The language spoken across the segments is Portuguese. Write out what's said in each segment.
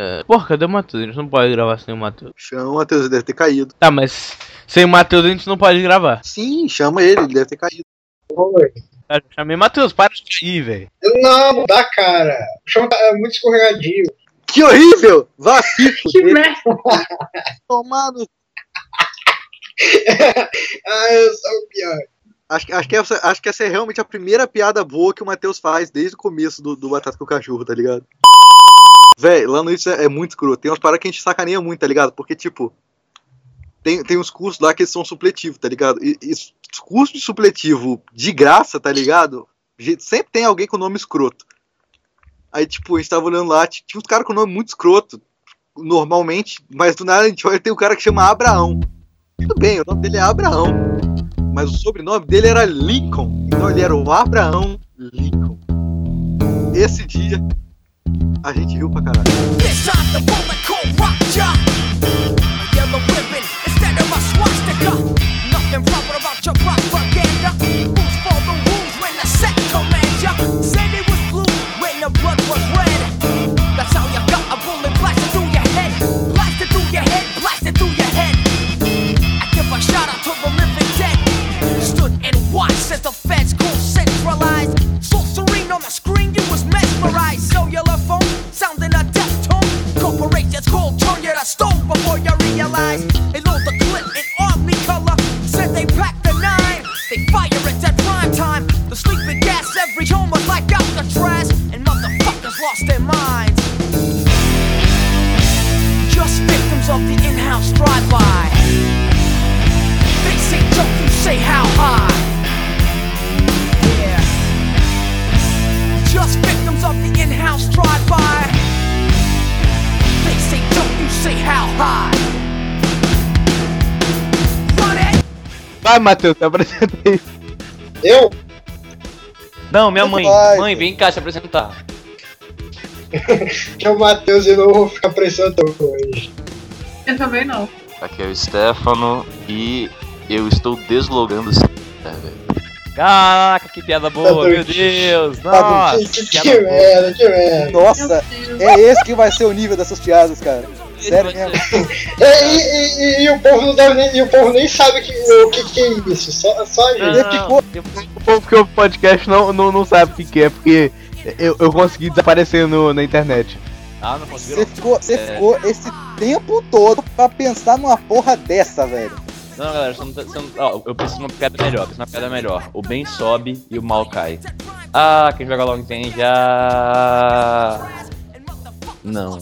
É... Porra, cadê o Matheus? A gente não pode gravar sem o Matheus. Chama o Matheus, ele deve ter caído. Tá, mas sem o Matheus a gente não pode gravar. Sim, chama ele, ele deve ter caído. Oi. Cara, eu chamei Matheus, para de cair, velho. Não, dá, cara. O chão tá é muito escorregadio. Que horrível! Se Que merda. Tomado. ah, eu sou o pior. Acho, que- acho, que essa, acho que essa é realmente a primeira piada boa que o Matheus faz desde o começo do, do Batata com o Cachorro, tá ligado? Véi, lá no isso é, é muito escroto. Tem umas paradas que a gente sacaneia muito, tá ligado? Porque, tipo, tem, tem uns cursos lá que são supletivos, tá ligado? E, e os cursos de supletivo de graça, tá ligado? Sempre tem alguém com nome escroto. Aí, tipo, a gente tava olhando lá, tinha uns caras com nome muito escroto, normalmente, mas do nada a gente olha tem um cara que chama Abraão. Tudo bem, o nome dele é Abraão. Mas o sobrenome dele era Lincoln. Então ele era o Abraão Lincoln. Esse dia a gente riu pra caralho. Nothing proper about your propaganda. Vai, Matheus, te apresentei. Eu? Não, minha mãe. Vai. Mãe, vem cá se apresentar. Que é o Matheus e eu não vou ficar prestando hoje. Eu também não. Aqui é o Stefano e eu estou deslogando esse. É, velho. Caraca, que piada boa, Tá meu. Deus. Tá Nossa, que, que, que merda, que merda. Nossa, é esse que vai ser o nível dessas piadas, cara. Sério mesmo. E, e- e- e o povo não deve nem, e o povo nem sabe que, o que, que é isso. Só, só a gente. Ficou- O povo que ouve podcast não, não, não sabe o que, que é, porque eu, eu consegui desaparecer no, na internet. Ah, não conseguiram? Você ficou, você É. ficou esse tempo todo pra pensar numa porra dessa, velho. Não, galera, você não tá, você não- ó, eu preciso de uma piada melhor, preciso de uma piada melhor. O bem sobe e o mal cai. Ah, quem joga logo entende. Ah. Não.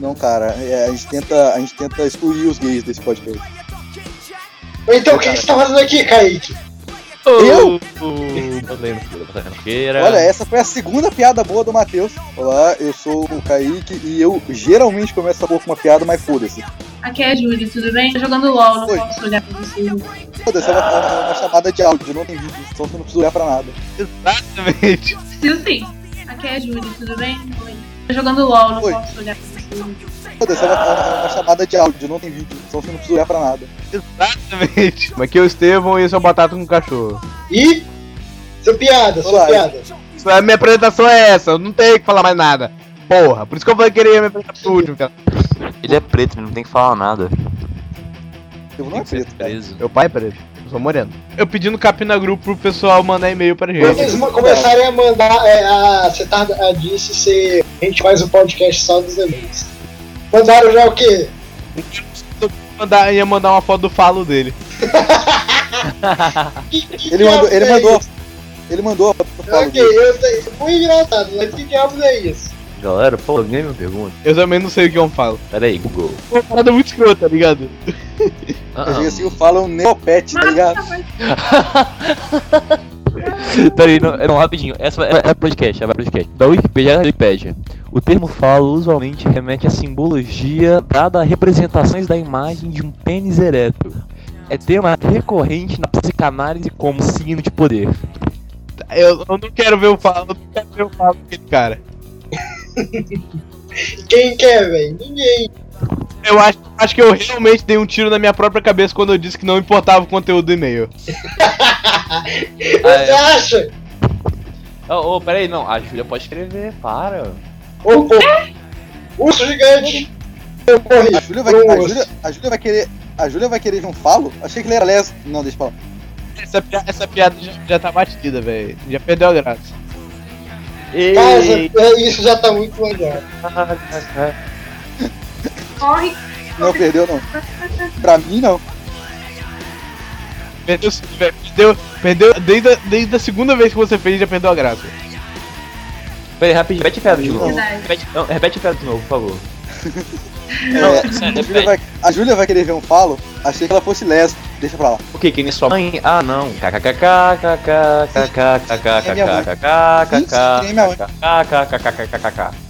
Não, cara, é, a, gente tenta, a gente tenta excluir os gays desse podcast. Então, o que, você tá fazendo aqui, Kaique? Eu? Olha, essa foi a segunda piada boa do Matheus. Olá, eu sou o Kaique e eu geralmente começo a boca com uma piada, mas foda-se. Aqui é a Júlia, tudo bem? Tô jogando LOL, não Oi. posso olhar pra você. Foda-se, é uma, é uma chamada de áudio, não tem vídeo, então você não precisa olhar pra nada. Exatamente. Preciso sim. Aqui é a Júlia, tudo bem? Oi. Tô jogando LOL, não Oi. posso olhar. Foda-se, é uma, é uma chamada de áudio, não tem vídeo, então você não precisa olhar pra nada. Exatamente. Aqui é o Estevão e esse é o Batata com Cachorro. E. Sua piada, sua Olá. piada. A minha apresentação é essa, eu não tenho que falar mais nada. Porra, por isso que eu falei que queria me apresentar pro último, cara. Ele é preto, ele não tem que falar nada. Eu não ser acredito, cara. preso. Meu pai é preto, sou moreno. Eu pedi no Capina Grupo pro pessoal mandar e-mail pra Quando gente. eles ma- começarem a mandar, é, a, você tá, a disse se a gente faz o podcast só dos amigos. Mandaram já o quê? Mandar, ia mandar uma foto do falo dele. Que, que Ele mandou, diabos ele é mandou, ele mandou a foto do Paulo Ok, dele. eu sei, foi engraçado, mas que diabos é isso? Galera, pô, ninguém me pergunta. Eu também não sei o que eu falo. Pera aí, Google. Uma parada muito escrota, tá ligado? Ah, Eu digo assim, eu falo um neopet, tá ligado? Peraí, não, não, rapidinho. Essa é, é podcast, é podcast. Da Wikipedia, é da Wikipedia. O termo falo usualmente remete à simbologia dada a representações da imagem de um pênis ereto. É tema recorrente na psicanálise como signo de poder. Eu, eu não quero ver o falo, eu não quero ver o falo daquele cara. Quem quer, velho? Ninguém. Eu acho, acho que eu realmente dei um tiro na minha própria cabeça quando eu disse que não importava o conteúdo do e-mail. Você é. acha? Ô, ô, peraí, não. A Júlia pode escrever, para. Ô, pô, Urso gigante! Eu morri. A Júlia vai, a. Júlia, a Júlia vai querer. A Júlia vai querer ver um falo? Achei que ele era leso. Não, deixa pra lá. Essa, essa piada já, já tá batida, velho. Já perdeu a graça. Cara, é, isso já tá muito legal. Corre. Não perdeu, não. Pra mim, não. Perdeu, perdeu, perdeu desde, a- desde a segunda vez que você fez, já perdeu a graça. Peraí, rapidinho, repete a piada de novo. Repete, não, repete a piada de novo, por favor. É, sério, a, Júlia vai, a Júlia vai querer ver um falo? Achei que ela fosse leso. Deixa pra lá. O que? Quem é sua mãe? Ah, não.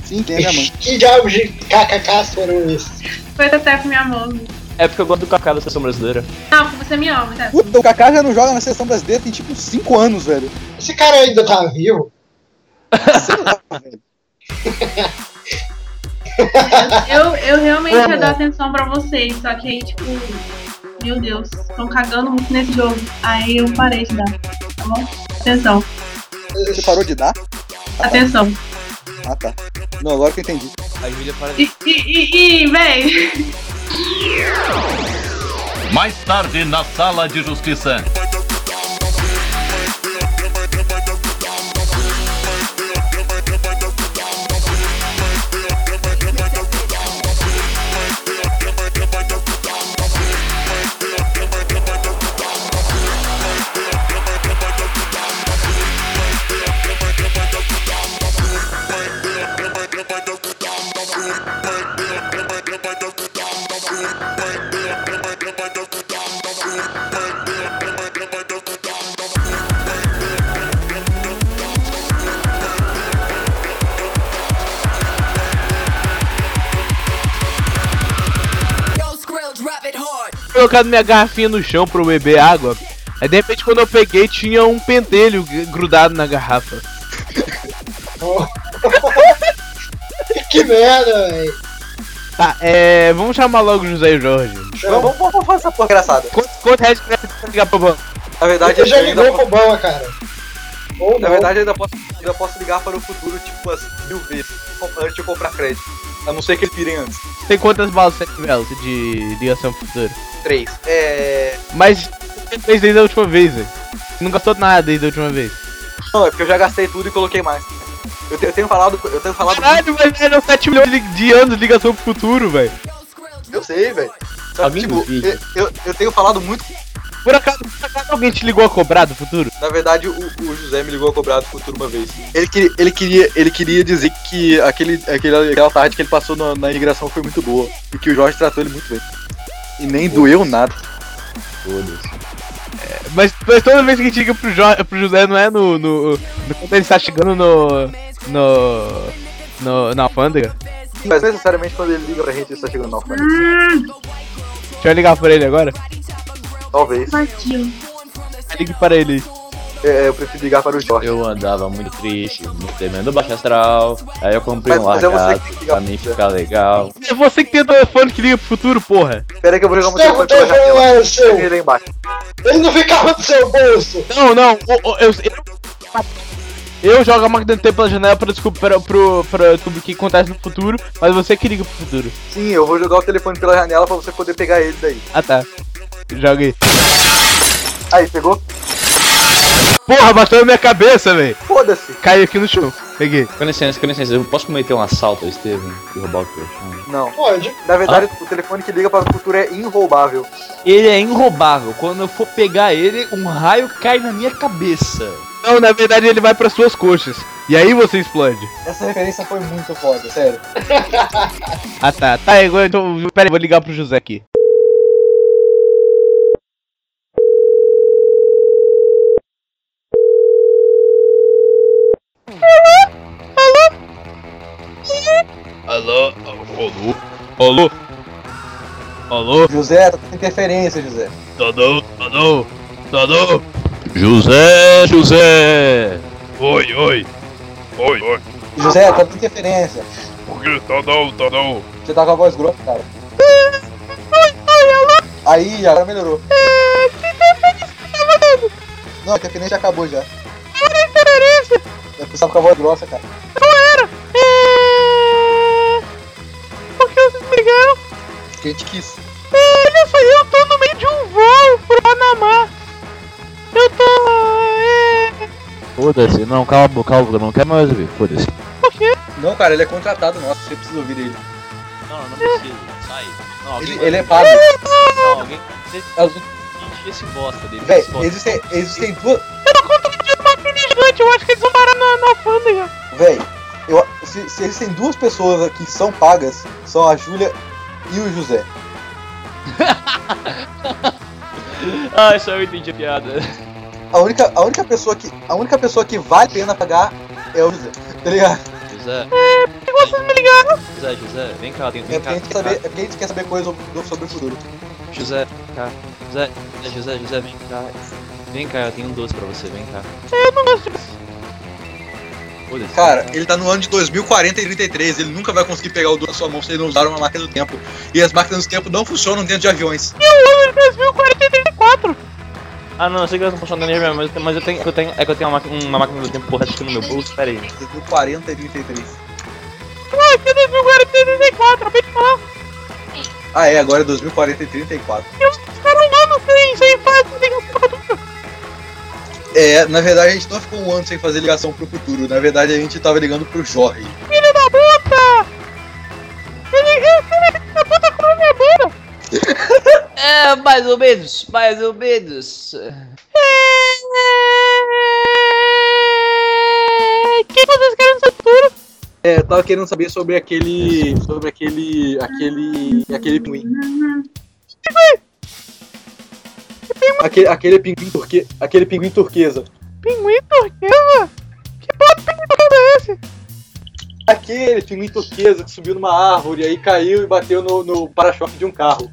Sim, meu Deus, estão cagando muito nesse jogo. Aí eu parei de dar, tá bom? Atenção, Você parou de dar? atenção. Ah, tá. Não, agora que eu entendi. A Júlia para E, e, e, e véi, Mais tarde na Sala de Justiça. Colocado minha garrafinha no chão pra eu beber água. Aí de repente quando eu peguei tinha um pentelho grudado na garrafa. que merda, velho. Tá, é. Vamos chamar logo o José e Jorge. Vamos, vamos, vamos fazer essa porra engraçada. Quanto, quanto reais que pra ligar pro banco? Na verdade, Eu já posso, pro Obama, cara. Ou na não. verdade, eu ainda posso, ainda posso ligar para o futuro, tipo, umas mil vezes. Antes de eu comprar crédito. A não ser que eles pirem antes. Tem quantas balas você tiver de ligação pro futuro? Três. É. Mas você fez desde a última vez, velho. Não gastou nada desde a última vez. Não, é porque eu já gastei tudo e coloquei mais. Eu, te- eu tenho falado. Eu tenho falado. Caralho, mas eram 7 milhões de- de anos de ligação pro futuro, velho. Eu sei, velho. Que, tipo, eu, eu, eu tenho falado muito. Por acaso, por acaso alguém te ligou a cobrar do futuro? Na verdade, o, o José me ligou a cobrar do futuro uma vez. Ele, queria- ele, queria, ele queria dizer que aquele, aquele, aquela tarde que ele passou na, na imigração foi muito boa. E que o Jorge tratou ele muito bem. E nem doeu nada. Foda-se. Mas, mas toda vez que a gente liga pro, jo pro José, não é no, no, no- Quando ele está chegando no. No. no na alfândega? Mas necessariamente quando ele liga pra gente, ele está chegando na alfândega. Deixa eu ligar pra ele agora. Talvez. partiu. Ligue para ele. É, eu prefiro ligar para o Jorge. Eu andava muito triste, muito temendo baixo astral. Aí eu comprei Mas- um mas é que ligar pra mim ficar legal. É você que tem o telefone que liga pro futuro, porra. Espera aí que eu vou jogar Seu telefone pela janela. era seu. Ele lá embaixo. Ele não ficava no seu bolso. Não, não. o- o- eu, eu, eu jogo a máquina do tempo pela janela pra descobrir, pra, pro, pra descobrir o que acontece no futuro, mas você que liga pro futuro. Sim, eu vou jogar o telefone pela janela pra você poder pegar ele daí. Ah tá. Joga aí. Aí, pegou? Porra, bateu na minha cabeça, velho. Foda-se. Caiu aqui no chão. Peguei. Com licença, com licença, eu posso cometer um assalto, Estevam? E roubar o telefone? Não. Pode. Na verdade, o telefone que liga para o futuro é inroubável. Ele é inroubável. Quando eu for pegar ele, um raio cai na minha cabeça. Não, na verdade ele vai pras suas coxas. E aí você explode. Essa referência foi muito foda, sério. Ah tá. Tá, agora então. Pera aí, vou ligar pro José aqui. Alô? Alô? Alô? Alô? José, tá tendo interferência, José. Alô? Alô? Alô? José, José! Oi, oi. Oi, oi. José, tá tendo interferência. Por que? Tá não, tá não. Você tá com a voz grossa, cara. Aí, agora melhorou. Não, a interferência acabou já. Eu precisava com a voz grossa, cara. que a gente quis. Olha só, eu tô no meio de um voo pro Panamá. Eu tô. É... Foda-se, não, cala a boca, cala a boca, não quero mais ouvir, foda-se. Por quê? Não, cara, ele é contratado nosso, você precisa ouvir ele. Não, não precisa, sai. Não, Ele, ele é pago. Não, alguém. As- Enche esse bosta dele. Véi, esse existem, existem duas. Eu acho que eles vão parar na, na alfândega. Véi, eu, se, se existem duas pessoas aqui que são pagas, são a Júlia e o José. Ah, só eu entendi a piada. A única, a única pessoa que. A única pessoa que vale a pena pagar é o José. Tá ligado? José, Por que vocês me ligaram? José, José, vem cá, tem, É vem porque cá. a gente quer saber, é porque a gente quer saber coisas sobre, o futuro. José, cá. José, José, José, José, vem cá. Vem cá, eu tenho um doce pra você, vem cá. Eu não gosto de. Cara, ele tá no ano de 2040 e 33, ele nunca vai conseguir pegar o do na sua mão se ele não usar uma máquina do tempo. E as máquinas do tempo não funcionam dentro de aviões. Eu amo 2044. Ah não, eu sei que elas não funcionam nem mesmo, mas, eu tenho- mas eu tenho, eu tenho. É que eu tenho uma, máquina- uma máquina do tempo correta aqui no meu bolso, pera aí. 2040 e 33. Ué, que 2044, acabei de falar. Ah é, agora é 2040 e 34. Eu É, na verdade a gente não ficou um ano sem fazer ligação pro futuro. Na verdade a gente tava ligando pro Jorge. Filho da puta! Filho da puta com minha bunda. É, mais ou menos, mais ou menos. O que vocês querem no futuro? É, eu tava querendo saber sobre aquele. sobre aquele. aquele. aquele pinguim. Aquele, aquele pinguim turque, aquele pinguim turquesa. Pinguim turquesa? Que de pinguim turquesa é esse? Aquele pinguim turquesa que subiu numa árvore, aí caiu e bateu no, no para-choque de um carro.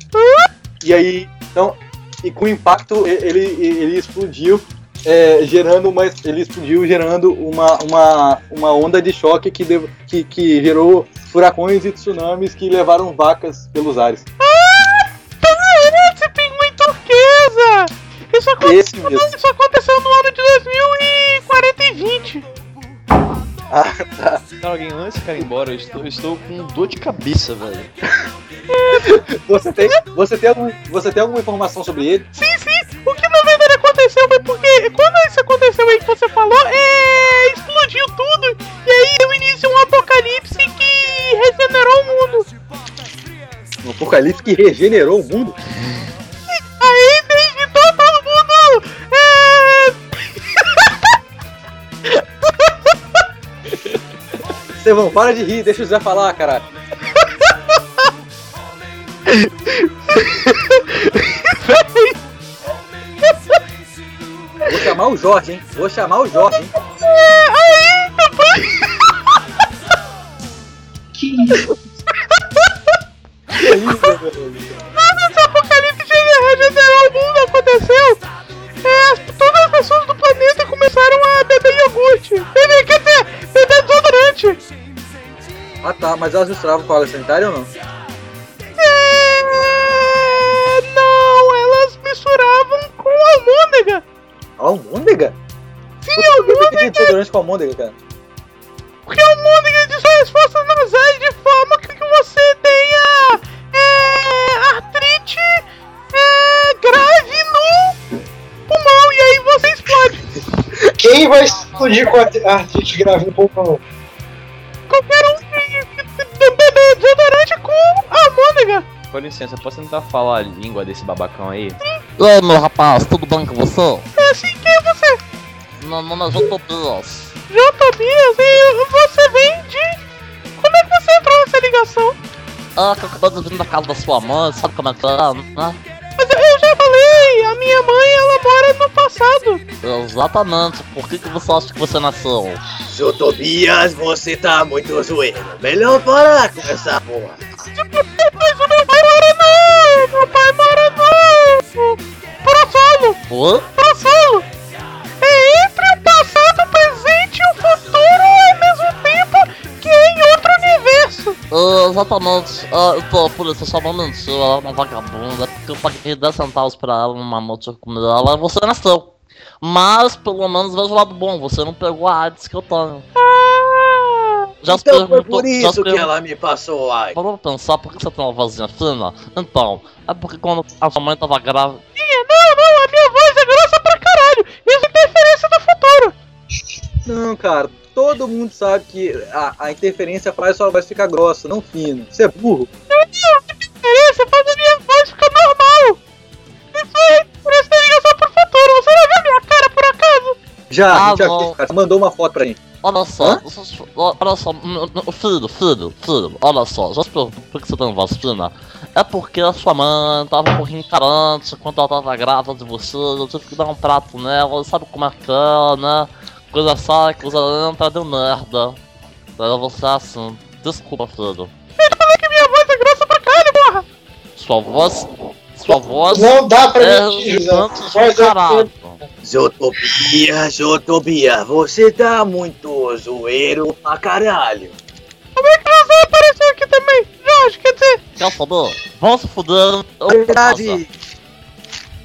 E aí, então, e com o impacto ele, ele explodiu, é, gerando uma, ele explodiu gerando uma, uma, uma onda de choque que, deu- que, que gerou furacões e tsunamis que levaram vacas pelos ares. Tá, Isso, aconte- Esse mesmo. isso aconteceu no ano de 2040 e 20. Ah, tá. Cara, alguém antes de ficar embora, eu estou, eu estou com dor de cabeça, velho. Você tem, você, tem algum, você tem alguma informação sobre ele? Sim, sim. O que na verdade aconteceu foi porque quando isso aconteceu aí que você falou, é. explodiu tudo. E aí deu início um apocalipse que regenerou o mundo. Um apocalipse que regenerou o mundo? Estevão, para de rir, deixa o Zé falar, caralho. Vou chamar o Jorge, hein? Vou chamar o Jorge, hein? aí. Que isso? Que isso, meu Ah tá, mas elas misturavam com água sanitária ou não? É, não, elas misturavam com almôndega. Almôndega? Sim, pedir almôndega, desodorante com almôndega, cara? porque almôndega dissolve as forças nasais de forma que você tenha é, artrite é, grave no pulmão e aí você explode. Quem vai explodir com a artrite grave no pulmão? Almôndega. Com licença, posso tentar falar a língua desse babacão aí? Oi, meu rapaz, tudo bem com você? É assim que é você. Meu nome é João Tobias. João Tobias, e você vem de... Como é que você entrou nessa ligação? Ah, que eu acabei de vir da casa da sua mãe, sabe como é que é, né? Mas eu já falei, a minha mãe, ela mora no passado. Exatamente, por que, que você acha que você nasceu? Seu Tobias, você tá muito zoeiro. Melhor parar com essa porra. Mas o meu pai mora no... Meu pai mora no... Passado, Oi? passado. É entre o passado, o presente e o futuro ao mesmo tempo que é em outro universo. Ah, exatamente, ah, eu tô por isso chamando mentira, ela é uma vagabunda, porque eu paguei 10 centavos pra ela numa noite de comida dela e você nasceu. Mas, pelo menos, veja o lado bom, você não pegou a AIDS que eu tenho. Ah, Já se Então foi perguntou- por já isso se que ela me passou ai. Parou pra pensar por que você tem uma vozinha fina? Então, é porque quando a sua mãe tava grávida. Não, não, a minha voz é grossa pra caralho. Isso é interferência do futuro. Não, cara, todo mundo sabe que a, a interferência faz sua voz ficar grossa, não fina. Você é burro. Não, não, Já, Ah, já cara. Você mandou uma foto pra gente. Olha só, olha só, filho, filho, filho, olha só, já se perguntou por que você tem vacina? É porque a sua mãe tava um pouquinho carente quando ela tava grávida de você, eu tive que dar um prato nela, sabe como é que é, né? Coisa sai, coisa entra, deu merda. Daí você é assim, desculpa, filho. Eu falei que minha voz é grossa pra caralho, porra. Sua voz, sua voz Não dá pra é mentir, Voz é- caralho. Zotopia, Zotopia, você tá muito zoeiro pra caralho. Como é que José apareceu aqui também? Jorge, quer dizer... Quer saber? Vão se fuder. Na verdade,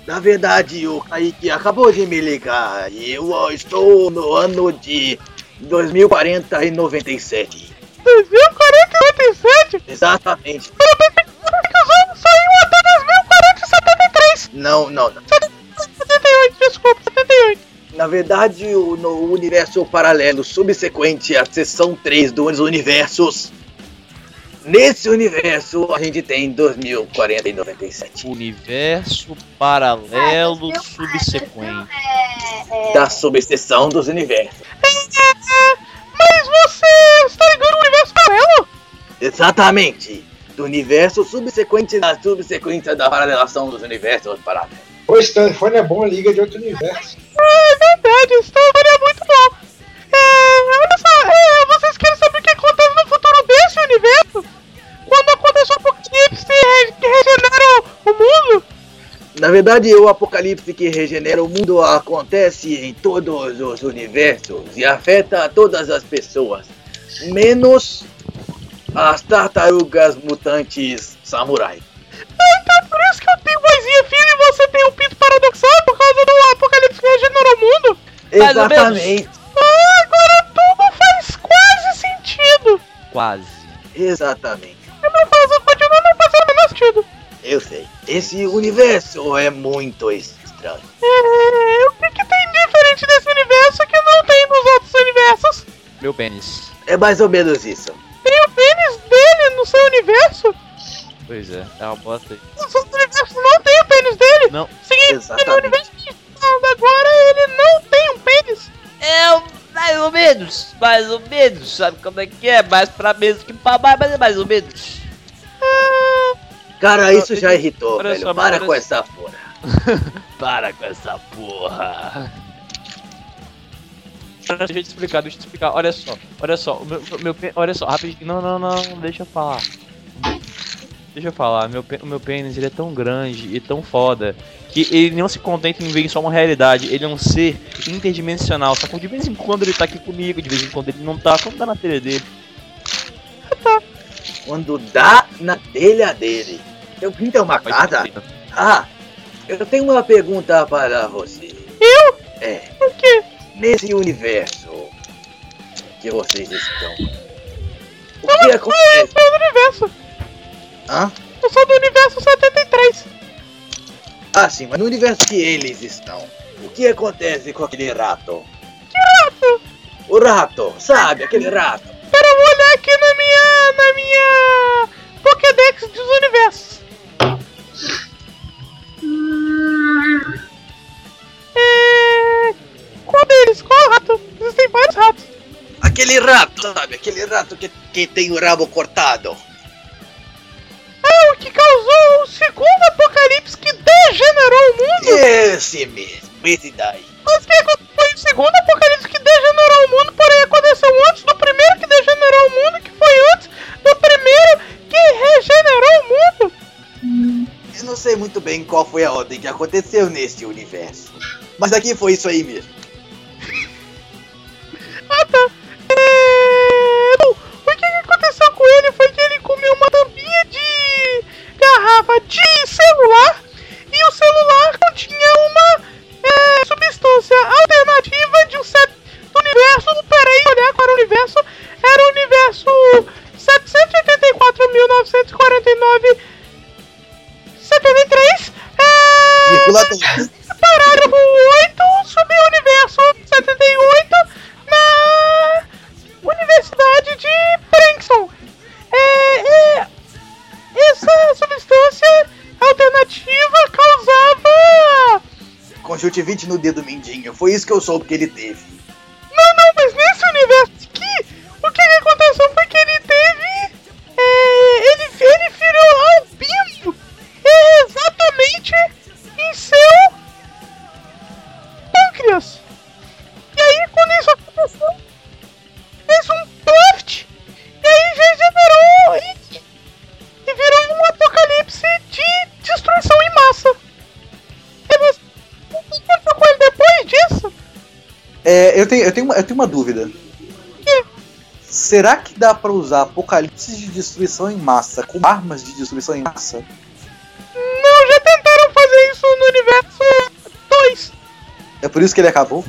na verdade, o Kaique acabou de me ligar e eu estou no ano de 2040 e 97. 2040 e 97? Exatamente. Pensei que os anos saíam até 2040 e 73. Não, não, não. 78, desculpa, 78. Na verdade, o- no universo paralelo subsequente à seção 3 dos universos, nesse universo a gente tem 2040 e 97. Universo paralelo subsequente. Da subseção dos universos. Mas você está ligando o universo paralelo? Exatamente. Do universo subsequente da subsequência da paralelação dos universos paralelos. O esse telefone é bom, liga de outro universo. É verdade, esse telefone é muito bom. É, olha só, é, vocês querem saber o que acontece no futuro desse universo? Quando aconteceu o apocalipse re- que regenera o, o mundo? Na verdade, o apocalipse que regenera o mundo acontece em todos os universos e afeta todas as pessoas, menos as tartarugas mutantes samurai. Exatamente, Ah, agora tudo faz quase sentido. Quase. exatamente. Eu não faço, continua não fazendo o menor sentido. Eu sei. Esse universo é muito estranho. É, o que, que tem diferente desse universo que não tem nos outros universos? Meu pênis. É mais ou menos isso. Tem o pênis dele no seu universo? Pois é, é uma bosta sabe como é que é? Mais pra menos que pra mais, mas é mais ou menos. Cara, isso já irritou, velho. Para com essa porra. Para com essa porra. Deixa eu te explicar, deixa eu te explicar. Olha só, olha só, meu, meu olha só, rapidinho. Não, não, não, deixa eu falar. Deixa eu falar, meu, o meu pênis ele é tão grande e tão foda que ele não se contenta em ver só uma realidade, ele é um ser interdimensional. Só que de vez em quando ele tá aqui comigo, de vez em quando ele não tá, quando tá na telha dele. Quando dá na telha dele. Eu pinto uma Faz casa? sentido. Ah, eu tenho uma pergunta para você. Eu? É, O quê? nesse universo que vocês estão, o que acontece? sou do universo. Hã? Eu sou do universo 73. Ah, sim, mas no universo que eles estão, o que acontece com aquele rato? Que rato? O rato, sabe, aquele rato. Pera, eu vou olhar aqui na minha. na minha. Pokédex dos universos. É. Qual deles? Qual rato? Existem vários ratos. Aquele rato, sabe, aquele rato que, que tem o rabo cortado. Que causou o segundo apocalipse que degenerou o mundo? Esse mesmo, esse daí. Mas que foi o segundo apocalipse que degenerou o mundo, porém aconteceu antes do primeiro que degenerou o mundo, que foi antes do primeiro que regenerou o mundo. Eu não sei muito bem qual foi a ordem que aconteceu nesse universo. Mas aqui foi isso aí mesmo. Que eu soube que ele teve. Uma, dúvida. Será que dá pra usar apocalipse de destruição em massa com armas de destruição em massa? Não, já tentaram fazer isso no universo 2. É por isso que ele acabou?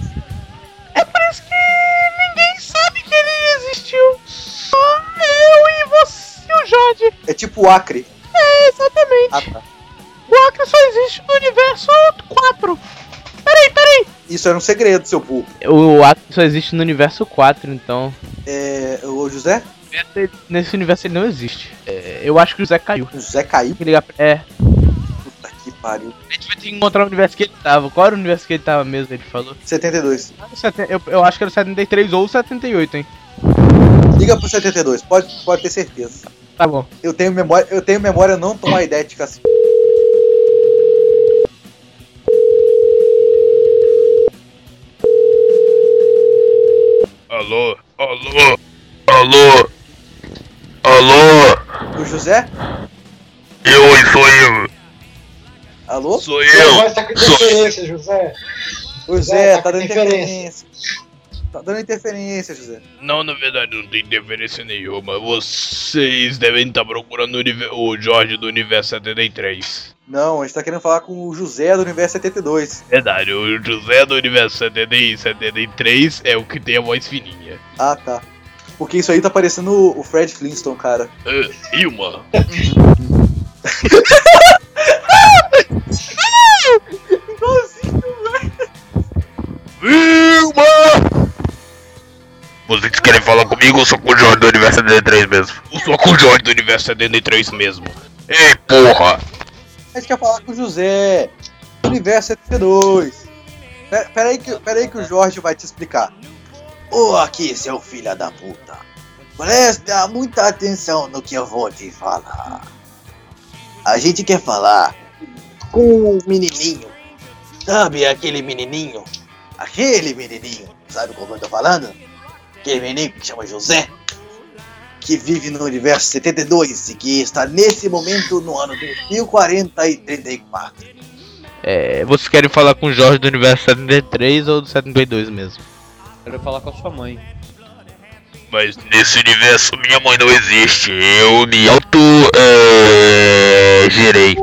É por isso que ninguém sabe que ele existiu. Só eu e você e o Jorge. É tipo o Acre. É, exatamente. Ah, tá. O Acre só existe no universo 4. Peraí, peraí. Isso era um segredo, seu burro. O ato só existe no universo 4, então. É. Ô José? Nesse universo ele não existe. É, eu acho que o José caiu. O José caiu? É. Puta que pariu. A gente vai ter que encontrar o universo que ele tava. Qual era o universo que ele tava mesmo, ele falou? 72. Seten- Eu, eu acho que era o 73 ou o 78, hein? Liga pro 72, pode, pode ter certeza. Tá bom. Eu tenho memória, eu tenho memória não tão idética assim. Alô? Alô? Alô? Alô? O José? Eu, sou eu. Alô? Sou eu. voz tá com interferência, José. José, José, tá tá dando interferência. Tá dando interferência, José. Não, na verdade não tem interferência nenhuma. Vocês devem estar procurando o, o Jorge do Universo 73. Não, a gente tá querendo falar com o José do Universo 72. Verdade, o José do Universo 70 e 73 é o que tem a voz fininha. Ah, tá. Porque isso aí tá parecendo o o Fred Flintstone, cara. Ah, Ilma. Vilma! Vocês querem falar comigo ou só com o Jorge do Universo 73 mesmo? Ou só com o Jorge do Universo 73 mesmo? Ei, porra! A gente quer falar com o José Universo 72. Pera, aí que, pera aí que o Jorge vai te explicar. Ô, aqui, seu filho da puta. Presta muita atenção no que eu vou te falar. A gente quer falar com o menininho. Sabe aquele menininho? Aquele menininho. Sabe como eu tô falando? Aquele menino que chama José. Que vive no universo 72 e que está nesse momento no ano 2040 e 34. É, vocês querem falar com o Jorge do universo 73 ou do 72 mesmo? Quero falar com a sua mãe. Mas nesse universo minha mãe não existe. Eu me auto. É, gerei.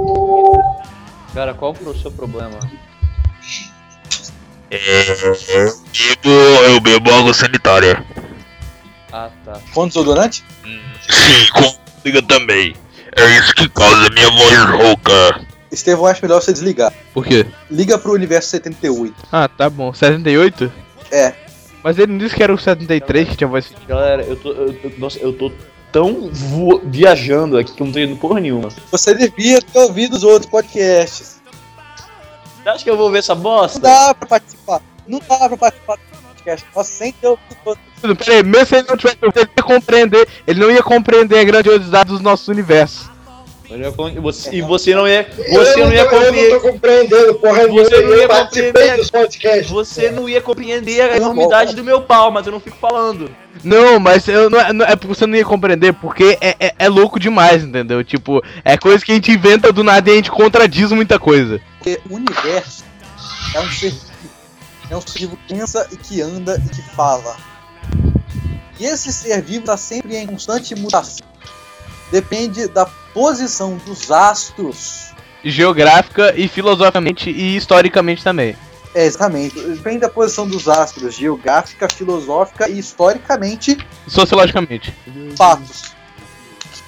Cara, qual foi o seu problema? É, eu bebo, eu bebo água sanitária. Ah, tá. Com desodorante? Sim, com liga também. É isso que causa minha voz rouca. Estevão, acho melhor você desligar. Por quê? Liga pro Universo 78. Ah, tá bom. 78? É. Mas ele não disse que era o 73 que tinha voz. Galera, eu tô. Eu, eu- nossa, eu tô tão viajando aqui que eu não tô indo porra nenhuma. Você devia ter ouvido os outros podcasts. Você acha que eu vou ver essa bosta? Não dá pra participar. Não dá pra participar do podcast. Nossa, sem ter ouvido Pera aí, mesmo se ele não tivesse ouvido, ele ia compreender, ele não ia compreender a grandiosidade dos nossos universos. Eu ia você- e você não ia. Eu Você não ia tô- Eu não compreender. tô compreendendo, porra. Você não eu ia participei compreender. dos podcasts. Você não ia compreender a enormidade do meu pau, mas eu não fico falando. Não, mas eu não, é- não- é porque você não ia compreender, porque é, é, é louco demais, entendeu? Tipo, é coisa que a gente inventa do nada e a gente contradiz muita coisa. Porque o universo é um ser vivo. É um ser vivo que pensa e que anda e que fala. E esse ser vivo está sempre em constante mutação. Depende da posição dos astros. Geográfica e filosoficamente e historicamente também. É, exatamente. Depende da posição dos astros, geográfica, filosófica e historicamente Sociologicamente. fatos.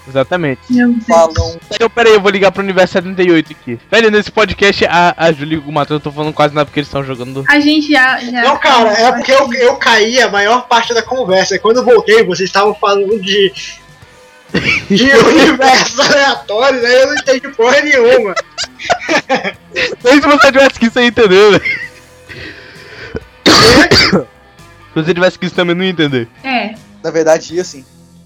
Exatamente. Falam. Então, peraí, eu vou ligar pro universo 78 aqui. Velho, nesse podcast, a, a Júlia e o Matheus eu tô falando quase nada porque eles estão jogando. A gente já. já Não, cara, é porque eu, eu caí a maior parte da conversa. E quando eu voltei, vocês estavam falando de. de universos aleatórios, aí eu não entendi porra nenhuma. Nem se você tivesse que isso aí entendeu, velho. Se você tivesse que isso também não ia entender. É. Na verdade, ia sim.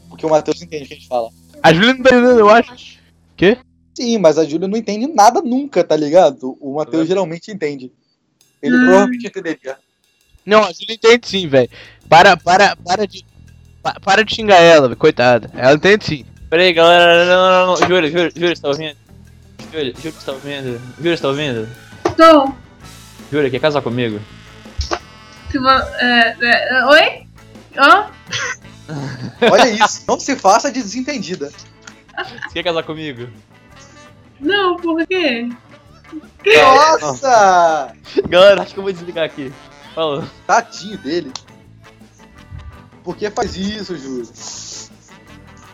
Porque o Matheus entende o que a gente fala. A Júlia não tá entendendo, eu acho. Quê? Sim, mas a Júlia não entende nada nunca, tá ligado? O Matheus geralmente entende. Ele provavelmente entenderia. Não, a Júlia entende sim, velho. Para, para, para de. pa- Para de xingar ela, velho, coitada. Ela entende sim. Peraí, galera, não, não, não. Júlia, Júlia, Júlia, você tá ouvindo? Júlia, Júlia, você tá ouvindo? Júlia, você tá ouvindo? Tô. Júlia, quer casar comigo? Vo... é, é, oi? Hã? Olha isso, não se faça de desentendida. Você quer casar comigo? Não, por quê? Nossa! Galera, acho que eu vou desligar aqui. Falou. Tadinho dele. Por que faz isso, Júlio?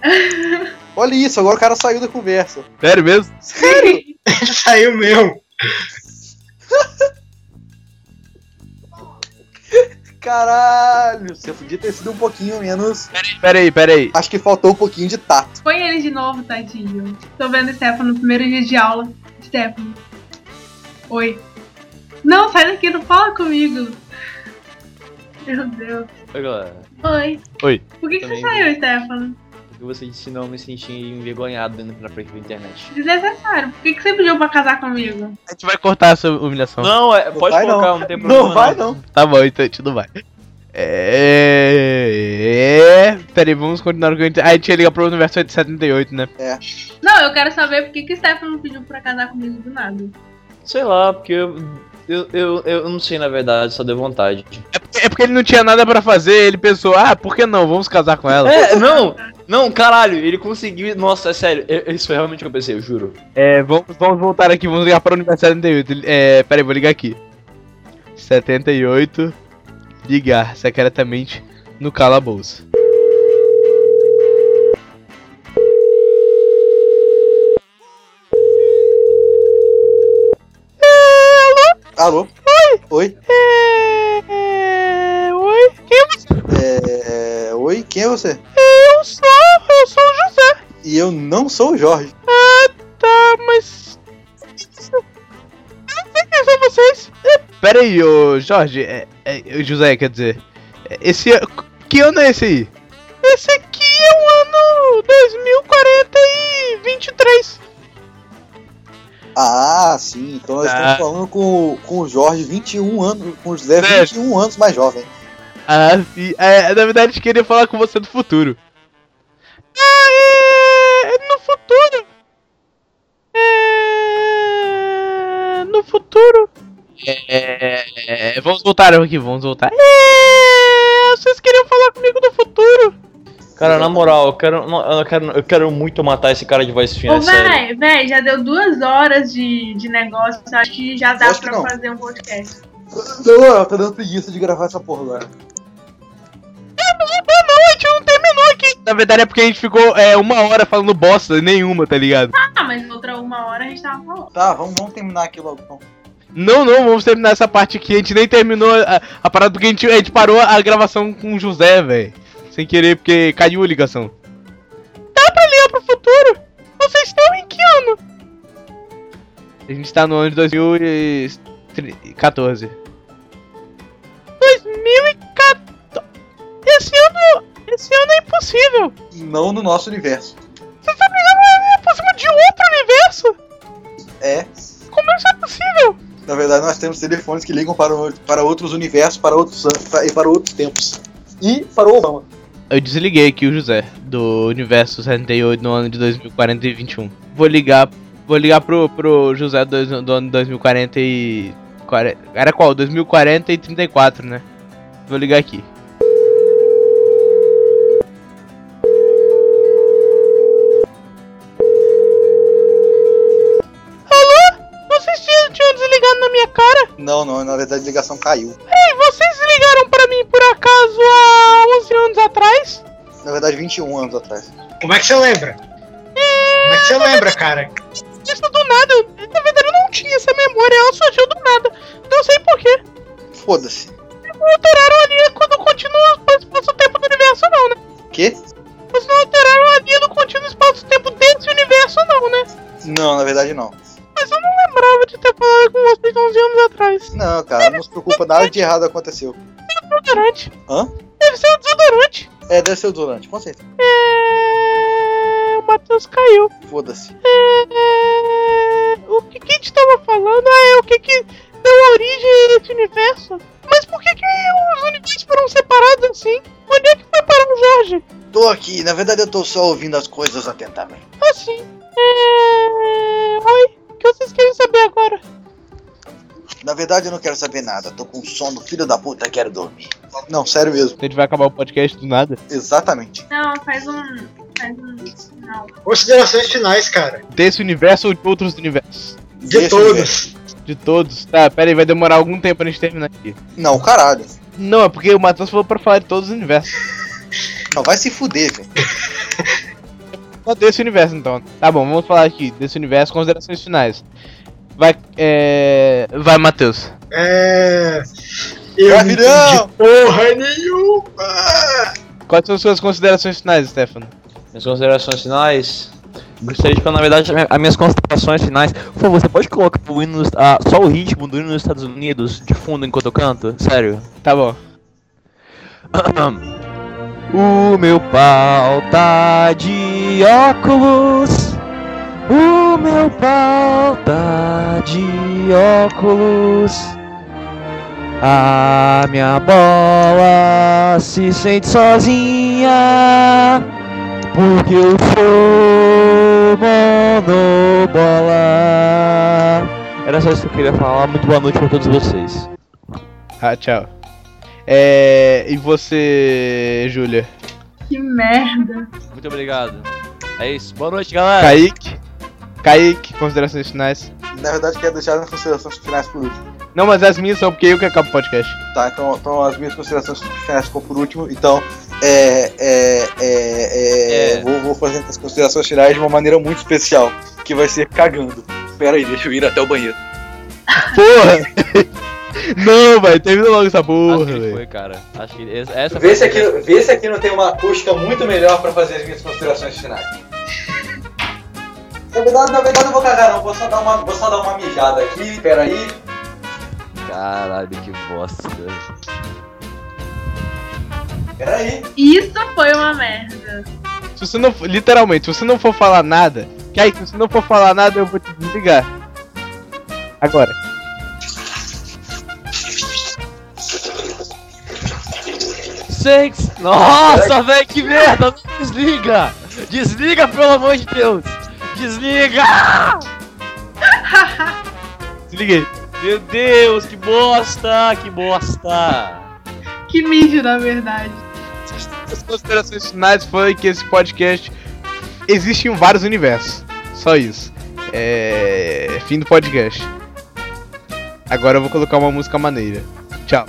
Olha isso, agora o cara saiu da conversa. Sério mesmo? Sério? Ele saiu mesmo. Caralho, você podia ter sido um pouquinho menos. Peraí, peraí. Acho que faltou um pouquinho de tato. Põe ele de novo, tadinho. Tô vendo o Stefano no primeiro dia de aula. Stefano. Oi. Não, sai daqui, não fala comigo. Meu Deus. Oi, galera. Oi. Oi. Por que, que você saiu, Stefano? Porque você disse não me sentir envergonhado indo pra frente da internet. Desnecessário. Por que, que você pediu pra casar comigo? A gente vai cortar essa humilhação. Não, é, pode vai, colocar, não. não, tem Não problema. vai, não. Tá bom, então a gente não vai. É. Peraí, vamos continuar com a gente. Ah, a gente ia ligar pro universo 78, né? É. Não, eu quero saber por que, que o Stefano pediu pra casar comigo do nada. Sei lá, porque eu, eu, eu, eu não sei na verdade, só deu vontade. É porque ele não tinha nada pra fazer, ele pensou, ah, por que não? Vamos casar com ela. É, não, não, caralho, ele conseguiu. Nossa, é sério, é- isso foi realmente o que eu pensei, eu juro. É, vamos, vamos voltar aqui, vamos ligar para o universo 78. É, peraí, vou ligar aqui. 78. Ligar secretamente no calabouço. Alô? Oi? Oi? É... Oi? Quem é você? É... Oi? Quem é você? Eu sou, eu sou o José. E eu não sou o Jorge. Ah, tá, mas... Eu não sei quem são vocês. É, peraí, ô Jorge, é, é, José, quer dizer... é, Esse... Que ano é esse aí? Esse aqui é o ano 2040 e 23. Ah, sim. Então nós Tá. estamos falando com, com o Jorge, 21 anos. Com o José, Certo. 21 anos mais jovem. Ah, sim. É, na verdade, queria falar com você do futuro. Ah, é... No futuro? É... No futuro? É... Vamos voltar aqui, vamos voltar. É... Vocês queriam falar comigo do futuro? Cara, na moral, eu quero, eu quero, eu quero muito matar esse cara de voz fina, Ô, é véi, véi, já deu duas horas de, de negócio. Acho que já dá Acho pra fazer um podcast. Não, tá dando preguiça de gravar essa porra agora. Não, não, a gente não terminou aqui. Na verdade é porque a gente ficou é, uma hora falando bosta nenhuma, tá ligado? Ah, mas outra uma hora a gente tava falando. Tá, vamos, vamos terminar aqui logo então. Não, não, vamos terminar essa parte aqui. A gente nem terminou a, a parada porque a gente, a gente parou a gravação com o José, velho. Sem querer, porque caiu a ligação. Dá pra ligar pro futuro? Vocês estão em que ano? A gente tá no ano de 2014. 2014. Esse ano. Esse ano é impossível. Não no nosso universo. Você tá ligando por cima de outro universo? É. Como isso é possível? Na verdade, nós temos telefones que ligam para, para outros universos, para outros para- e para outros tempos. E para o Obama. Eu desliguei aqui o José, do Universo 78 no ano de 2040 e 21. Vou ligar. Vou ligar pro, pro José do, do ano 2040 e. quare- Era qual? 2040 e 34, né? Vou ligar aqui. Alô? Vocês tinham, tinham desligado na minha cara? Não, não, na verdade a ligação caiu. Ei, anos atrás? Na verdade, 21 anos atrás. Como é que você lembra? que você lembra, cara. Isso do nada, eu, na verdade eu não tinha essa memória, ela surgiu do nada. Não sei porquê. Foda-se. Não alteraram a linha quando continua o espaço-tempo do universo, não, né? Quê? Vocês não alteraram a linha do contínuo espaço-tempo desse universo, não, né? Não, na verdade não. Mas eu não lembrava de ter falado com vocês 11 anos atrás. Não, cara, não se preocupa, nada de errado aconteceu. Desodorante. Hã? Deve ser o desodorante. É, deve ser o Durante, com certeza. É... O Matheus caiu. Foda-se. É... O que, que a gente tava falando? Ah, é o que que deu origem a esse universo? Mas por que que os universos foram separados assim? Onde é que foi parar o Jorge? Tô aqui, na verdade eu tô só ouvindo as coisas atentamente. Assim. É... Oi, o que vocês querem saber agora? Na verdade eu não quero saber nada, tô com sono, filho da puta, quero dormir. Não, sério mesmo. A gente vai acabar o podcast do nada. Exatamente. Não, faz um. Faz um. Não. Considerações finais, cara. Desse universo ou de outros universos? De Desse todos. universo. De todos. Tá, pera aí, vai demorar algum tempo pra gente terminar aqui. Não, caralho. Não, é porque o Matheus falou pra falar de todos os universos. Não, vai se fuder, velho. Só desse universo, então. Tá bom, vamos falar aqui desse universo, considerações finais. Vai, é... Vai, Matheus. É. Eu não Gavirão! entendi porra nenhuma! Quais são as suas considerações finais, Stefano? Minhas considerações finais. Gostaria de falar, na verdade, as minhas considerações finais. Por favor, você pode colocar o hino ah, só o ritmo do hino nos Estados Unidos de fundo enquanto eu canto? Sério. Tá bom. O meu pau tá de óculos. O meu pau tá de óculos. A minha bola se sente sozinha. Porque eu sou monobola. Era só isso que eu queria falar. Muito boa noite pra todos vocês. Ah, tchau. É... E você, Júlia? Que merda. Muito obrigado. É isso. Boa noite, galera. Kaique? Kaique, considerações finais? Na verdade, quero deixar as considerações finais por último. Não, mas as minhas são porque eu que acabo o podcast. Tá, então, então as minhas considerações finais ficam por último. Então, é. É. É. é, É. Vou, vou fazer as considerações finais de uma maneira muito especial. Que vai ser cagando. Pera aí, deixa eu ir até o banheiro. Porra! Não, vai, termina logo essa Acho porra, velho. foi, cara. Acho que essa Vê foi se, aqui, vê se aqui não tem uma acústica muito melhor pra fazer as minhas considerações finais. Na verdade, na verdade eu vou cagar não, vou só dar uma, vou só dar uma mijada aqui, pera aí. Caralho, que bosta. Pera aí. Isso foi uma merda. Se você não, for- literalmente, se você não for falar nada, Kaique, se você não for falar nada, eu vou te desligar. Agora. Sex! Nossa, velho, que merda! Desliga! Desliga, pelo amor de Deus! Desliga! Desliguei. Meu Deus, que bosta! Que bosta! Que mijo, na verdade. As considerações finais foi que esse podcast existe em vários universos. Só isso. É. Fim do podcast. Agora eu vou colocar uma música maneira. Tchau.